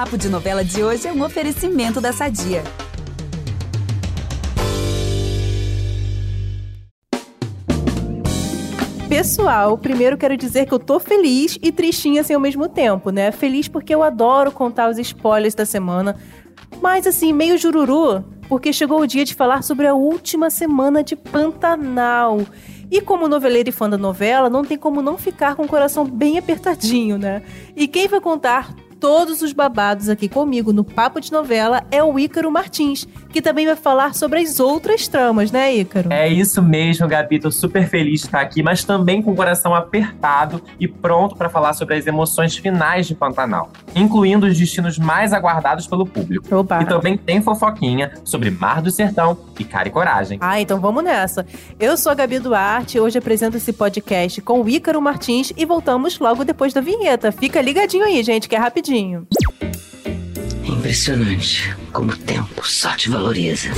Papo de Novela de hoje é um oferecimento da Sadia. Pessoal, primeiro quero dizer que eu tô feliz e tristinha assim ao mesmo tempo, né? Feliz porque eu adoro contar os spoilers da semana, mas assim, meio jururu, porque chegou o dia de falar sobre a última semana de Pantanal. E como noveleira e fã da novela, não tem como não ficar com o coração bem apertadinho, né? E quem vai contar todos os babados aqui comigo no Papo de Novela é o Ícaro Martins, que também vai falar sobre as outras tramas, né, Ícaro? É isso mesmo, Gabi. Tô super feliz de estar aqui, mas também com o coração apertado e pronto para falar sobre as emoções finais de Pantanal, incluindo os destinos mais aguardados pelo público. Opa. E também tem fofoquinha sobre Mar do Sertão e Cara e Coragem. Ah, então vamos nessa. Eu sou a Gabi Duarte, hoje apresento esse podcast com o Ícaro Martins e voltamos logo depois da vinheta. Fica ligadinho aí, gente, que é rapidinho. É impressionante como o tempo só te valoriza.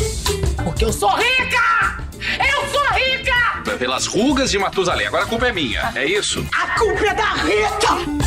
Porque eu sou rica! Eu sou rica! Pelas rugas de Matusalém. Agora a culpa é minha, é isso? A culpa é da Rita!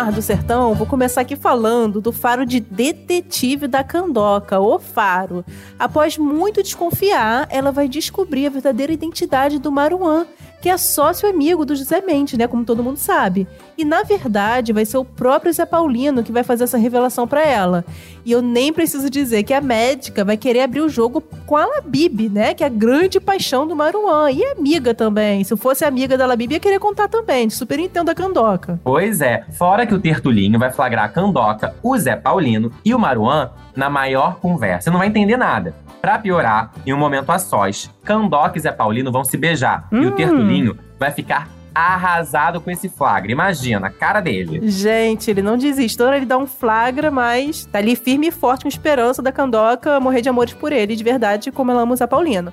Mar do Sertão, vou começar aqui falando do faro de detetive da Candoca, o Faro. Após muito desconfiar, ela vai descobrir a verdadeira identidade do Maruan, que é sócio amigo do José Mendes, né? Como todo mundo sabe. E na verdade, vai ser o próprio Zé Paulino que vai fazer essa revelação para ela. E eu nem preciso dizer que a médica vai querer abrir o jogo com a Labib, né? Que é a grande paixão do Maruan. E amiga também. Se eu fosse amiga da Labib, ia querer contar também. Super entendo a Candoca. Pois é, fora que o Tertulinho vai flagrar a Candoca, o Zé Paulino e o Maruan na maior conversa. Você não vai entender nada. Pra piorar, em um momento a sós, Candoca e Zé Paulino vão se beijar. E o Tertulinho vai ficar arrasado com esse flagra. Imagina, a cara dele. Gente, ele não desiste. Toda ele dá um flagra, mas tá ali firme e forte com esperança da Candoca morrer de amores por ele, de verdade, como ela ama Zé Paulino.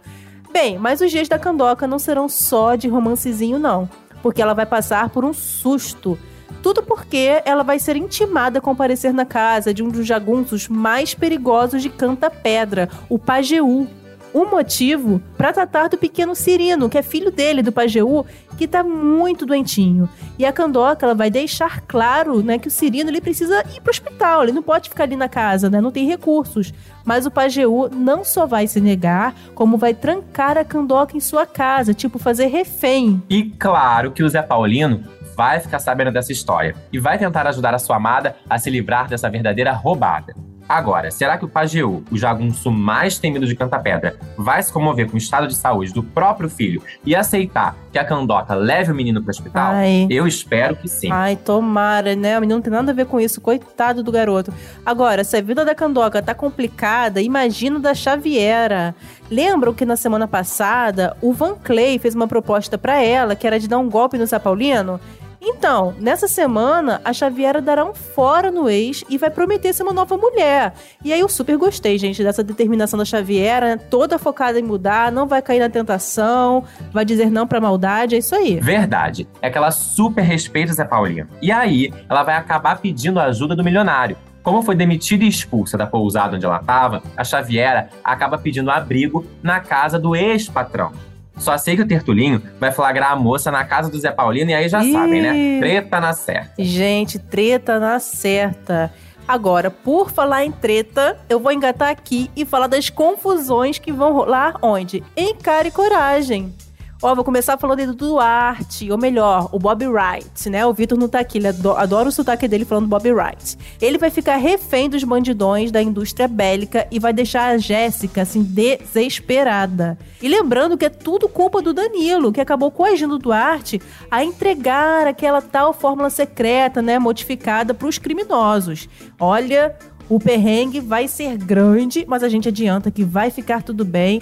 Bem, mas os dias da Candoca não serão só de romancezinho, não. Porque ela vai passar por um susto. Tudo porque ela vai ser intimada a comparecer na casa de um dos jagunços mais perigosos de Canta Pedra, o Pajeú. Um motivo para tratar do pequeno Cirino, que é filho dele, do Pajeú, que tá muito doentinho. E a Candoca, ela vai deixar claro, né, que o Cirino ele precisa ir pro hospital, ele não pode ficar ali na casa, né, não tem recursos. Mas o Pajeú não só vai se negar, como vai trancar a Candoca em sua casa, tipo fazer refém. E claro que o Zé Paulino vai ficar sabendo dessa história e vai tentar ajudar a sua amada a se livrar dessa verdadeira roubada. Agora, será que o Pajeú, o jagunço mais temido de Canta Pedra, vai se comover com o estado de saúde do próprio filho e aceitar que a Candoca leve o menino para o hospital? Ai. Eu espero que sim. Ai, tomara, né? O menino não tem nada a ver com isso, coitado do garoto. Agora, se a vida da Candoca tá complicada, imagina da Xaviera. Lembram que na semana passada o Van Clay fez uma proposta para ela que era de dar um golpe no Zé Paulino? Então, nessa semana, a Xaviera dará um fora no ex e vai prometer ser uma nova mulher. E aí eu super gostei, gente, dessa determinação da Xaviera, né? toda focada em mudar, não vai cair na tentação, vai dizer não pra maldade, é isso aí. Verdade. É que ela super respeita Zé Paulino. E aí, ela vai acabar pedindo a ajuda do milionário. Como foi demitida e expulsa da pousada onde ela estava, a Xaviera acaba pedindo abrigo na casa do ex-patrão. Só sei que o Tertulinho vai flagrar a moça na casa do Zé Paulino e aí já Ih. sabem, né? Treta na certa. Gente, treta na certa. Agora, por falar em treta, eu vou engatar aqui e falar das confusões que vão rolar onde? Em Cara e Coragem. Ó, vou começar falando do Duarte, ou melhor, o Bob Wright, né? O Vitor não tá aqui, ele ado- adora o sotaque dele falando Bob Wright. Ele vai ficar refém dos bandidões da indústria bélica e vai deixar a Jéssica, assim, desesperada. E lembrando que é tudo culpa do Danilo, que acabou coagindo o Duarte a entregar aquela tal fórmula secreta, né, modificada pros criminosos. Olha, o perrengue vai ser grande, mas a gente adianta que vai ficar tudo bem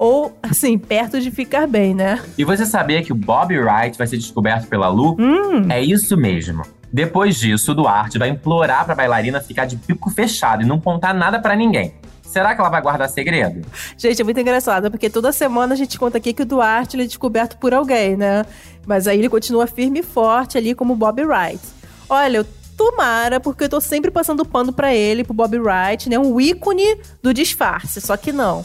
ou, assim, perto de ficar bem, né? E você sabia que o Bob Wright vai ser descoberto pela Lu? Hum, É isso mesmo. Depois disso, o Duarte vai implorar pra bailarina ficar de bico fechado e não contar nada pra ninguém. Será que ela vai guardar segredo? gente, é muito engraçado, porque toda semana a gente conta aqui que o Duarte ele é descoberto por alguém, né? Mas aí ele continua firme e forte ali como Bob Wright. Olha, eu tomara, porque eu tô sempre passando pano pra ele, pro Bob Wright, né? Um ícone do disfarce, só que não.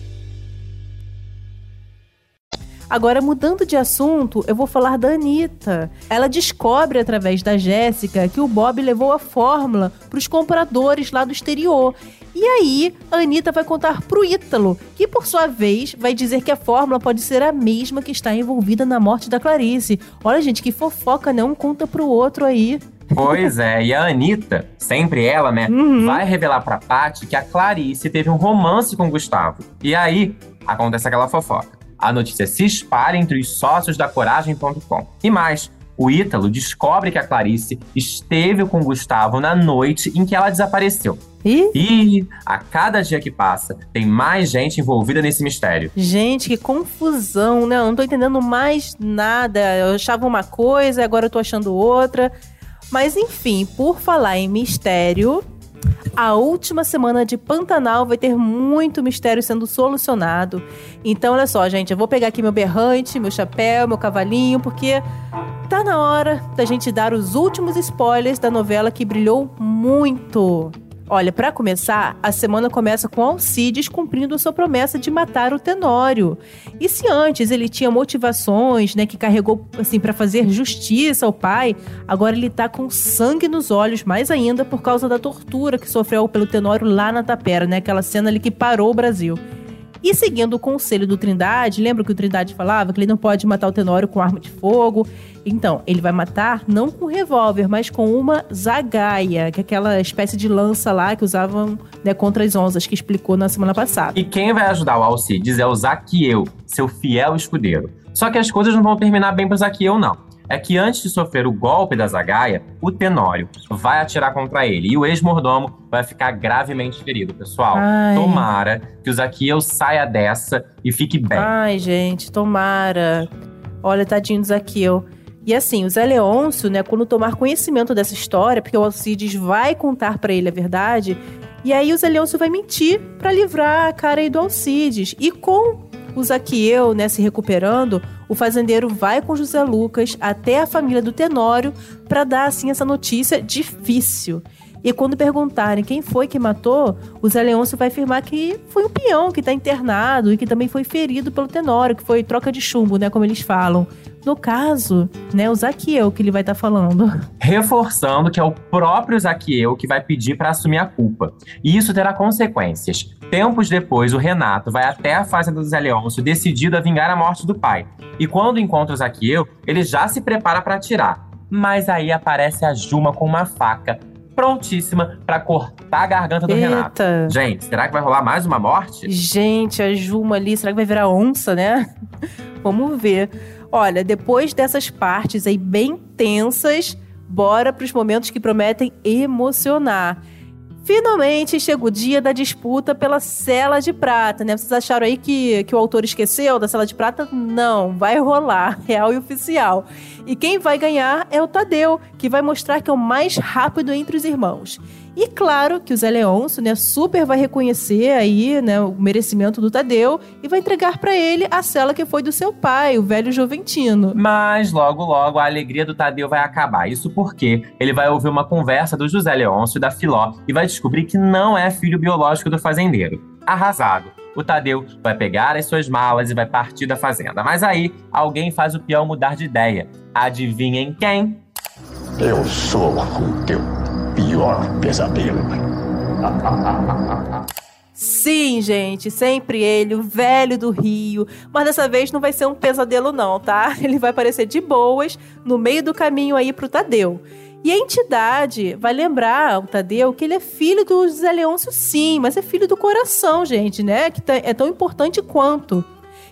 Agora, mudando de assunto, eu vou falar da Anitta. Ela descobre através da Jéssica que o Bob levou a fórmula para os compradores lá do exterior. E aí, a Anitta vai contar pro Ítalo, que por sua vez vai dizer que a fórmula pode ser a mesma que está envolvida na morte da Clarice. Olha, gente, que fofoca, né? Um conta pro outro aí. Pois é, e a Anitta, sempre ela, né, Uhum. vai revelar pra Paty que a Clarice teve um romance com o Gustavo. E aí, acontece aquela fofoca. A notícia se espalha entre os sócios da Coragem.com. E mais, o Ítalo descobre que a Clarice esteve com o Gustavo na noite em que ela desapareceu. Ih, E a cada dia que passa, tem mais gente envolvida nesse mistério. gente, que confusão, né? Eu não tô entendendo mais nada. Eu achava uma coisa, agora eu tô achando outra. Mas enfim, por falar em mistério, a última semana de Pantanal vai ter muito mistério sendo solucionado. Então, olha só, gente, eu vou pegar aqui meu berrante, meu chapéu, meu cavalinho, porque tá na hora da gente dar os últimos spoilers da novela que brilhou muito. Olha, pra começar, a semana começa com Alcides cumprindo a sua promessa de matar o Tenório. E se antes ele tinha motivações, né, que carregou assim para fazer justiça ao pai, agora ele tá com sangue nos olhos, mais ainda por causa da tortura que sofreu pelo Tenório lá na Tapera, né, aquela cena ali que parou o Brasil. E seguindo o conselho do Trindade, lembra que o Trindade falava que ele não pode matar o Tenório com arma de fogo? Então, ele vai matar não com revólver, mas com uma zagaia, que é aquela espécie de lança lá que usavam né, contra as onças, que explicou na semana passada. E quem vai ajudar o Alcides é o Zaqueu, seu fiel escudeiro. Só que as coisas não vão terminar bem pro Zaqueu, não. É que antes de sofrer o golpe da Zagaia, o Tenório vai atirar contra ele e o ex-mordomo vai ficar gravemente ferido, pessoal. Ai. Tomara que o Zaqueu saia dessa e fique bem. Ai, gente, tomara. Olha, tadinho do Zaqueu. E assim, o Zé Leôncio, né, quando tomar conhecimento dessa história, porque o Alcides vai contar pra ele a verdade, e aí o Zé Leôncio vai mentir pra livrar a cara aí do Alcides. E com o Zaqueu, né, se recuperando, o fazendeiro vai com José Lucas até a família do Tenório pra dar assim essa notícia difícil. E quando perguntarem quem foi que matou, o Zé Leôncio vai afirmar que foi um peão que tá internado e que também foi ferido pelo Tenório, que foi troca de chumbo, né, como eles falam. No caso, né, o Zaqueu que ele vai estar falando. reforçando que é o próprio Zaqueu que vai pedir para assumir a culpa. E isso terá consequências. Tempos depois, o Renato vai até a fazenda do Zé Leôncio decidido a vingar a morte do pai. E quando encontra o Zaqueu, ele já se prepara para atirar. Mas aí aparece a Juma com uma faca, prontíssima para cortar a garganta do Renato. Eita! Gente, será que vai rolar mais uma morte? Gente, a Juma ali, será que vai virar onça, né? Vamos ver. Olha, depois dessas partes aí bem tensas, bora pros momentos que prometem emocionar. Finalmente chega o dia da disputa pela Cela de Prata, né? Vocês acharam aí que, que o autor esqueceu da Cela de Prata? Não, vai rolar, real e oficial. E quem vai ganhar é o Tadeu, que vai mostrar que é o mais rápido entre os irmãos. E claro que o Zé Leôncio, né, super vai reconhecer aí, né, o merecimento do Tadeu e vai entregar pra ele a cela que foi do seu pai, o velho Juventino. Mas logo, logo a alegria do Tadeu vai acabar. Isso porque ele vai ouvir uma conversa do José Leôncio e da Filó e vai descobrir que não é filho biológico do fazendeiro. Arrasado. O Tadeu vai pegar as suas malas e vai partir da fazenda. Mas aí, alguém faz o peão mudar de ideia. Adivinhem quem? Eu sou o teu pior pesadelo. Sim, gente, sempre ele, o velho do Rio. Mas dessa vez não vai ser um pesadelo, não, tá? Ele vai aparecer de boas no meio do caminho aí pro Tadeu. E a entidade vai lembrar o Tadeu que ele é filho do Zé Leôncio, sim, mas é filho do coração, gente, né? Que tá- é tão importante quanto.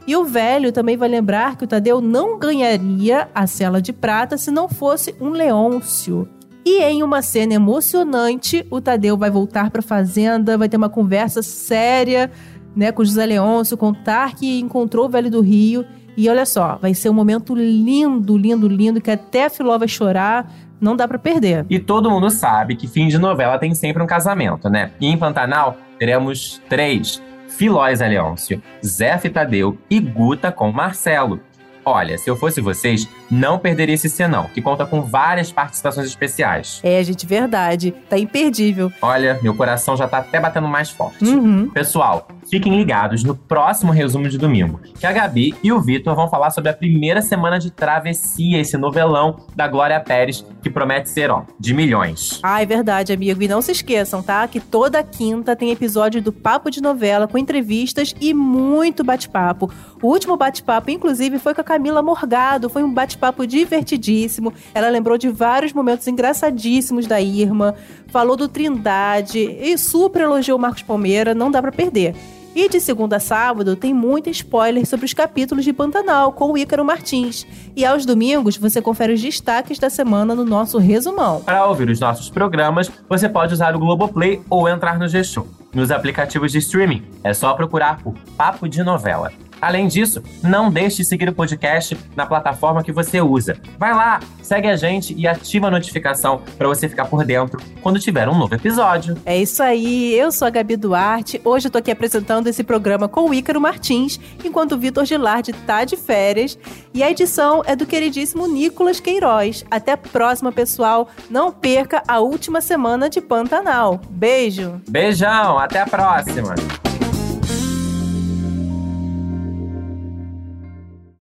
E o velho também vai lembrar que o Tadeu não ganharia a cela de prata se não fosse um Leôncio. E em uma cena emocionante, o Tadeu vai voltar pra fazenda, vai ter uma conversa séria, né, com o José Leôncio, contar que encontrou o velho do Rio E olha só, vai ser um momento lindo, lindo, lindo, que até a Filó vai chorar. Não dá pra perder. E todo mundo sabe que fim de novela tem sempre um casamento, né? E em Pantanal teremos três: Filóis Leôncio, Zé Tadeu e Guta com Marcelo. Olha, se eu fosse vocês, não perderia esse senão, que conta com várias participações especiais. É, gente, verdade. Tá imperdível. Olha, meu coração já tá até batendo mais forte. Uhum. Pessoal, fiquem ligados no próximo resumo de domingo, que a Gabi e o Vitor vão falar sobre a primeira semana de travessia, esse novelão da Glória Pérez, que promete ser, ó, de milhões. Ah, é verdade, amigo. E não se esqueçam, tá? Que toda quinta tem episódio do Papo de Novela com entrevistas e muito bate-papo. O último bate-papo, inclusive, foi com a Camila Morgado. Foi um bate-papo divertidíssimo. Ela lembrou de vários momentos engraçadíssimos da Irma, falou do Trindade e super elogiou o Marcos Palmeira. Não dá para perder. E de segunda a sábado tem muito spoiler sobre os capítulos de Pantanal com o Ícaro Martins. E aos domingos você confere os destaques da semana no nosso resumão. Para ouvir os nossos programas, você pode usar o Globoplay ou entrar no G-Show. Nos aplicativos de streaming, é só procurar por Papo de Novela. Além disso, não deixe de seguir o podcast na plataforma que você usa. Vai lá, segue a gente e ativa a notificação para você ficar por dentro quando tiver um novo episódio. É isso aí, eu sou a Gabi Duarte. Hoje eu tô aqui apresentando esse programa com o Ícaro Martins, enquanto o Vitor Gilardi tá de férias. E a edição é do queridíssimo Nicolas Queiroz. Até a próxima, pessoal. Não perca a última semana de Pantanal. Beijo! Beijão, até a próxima!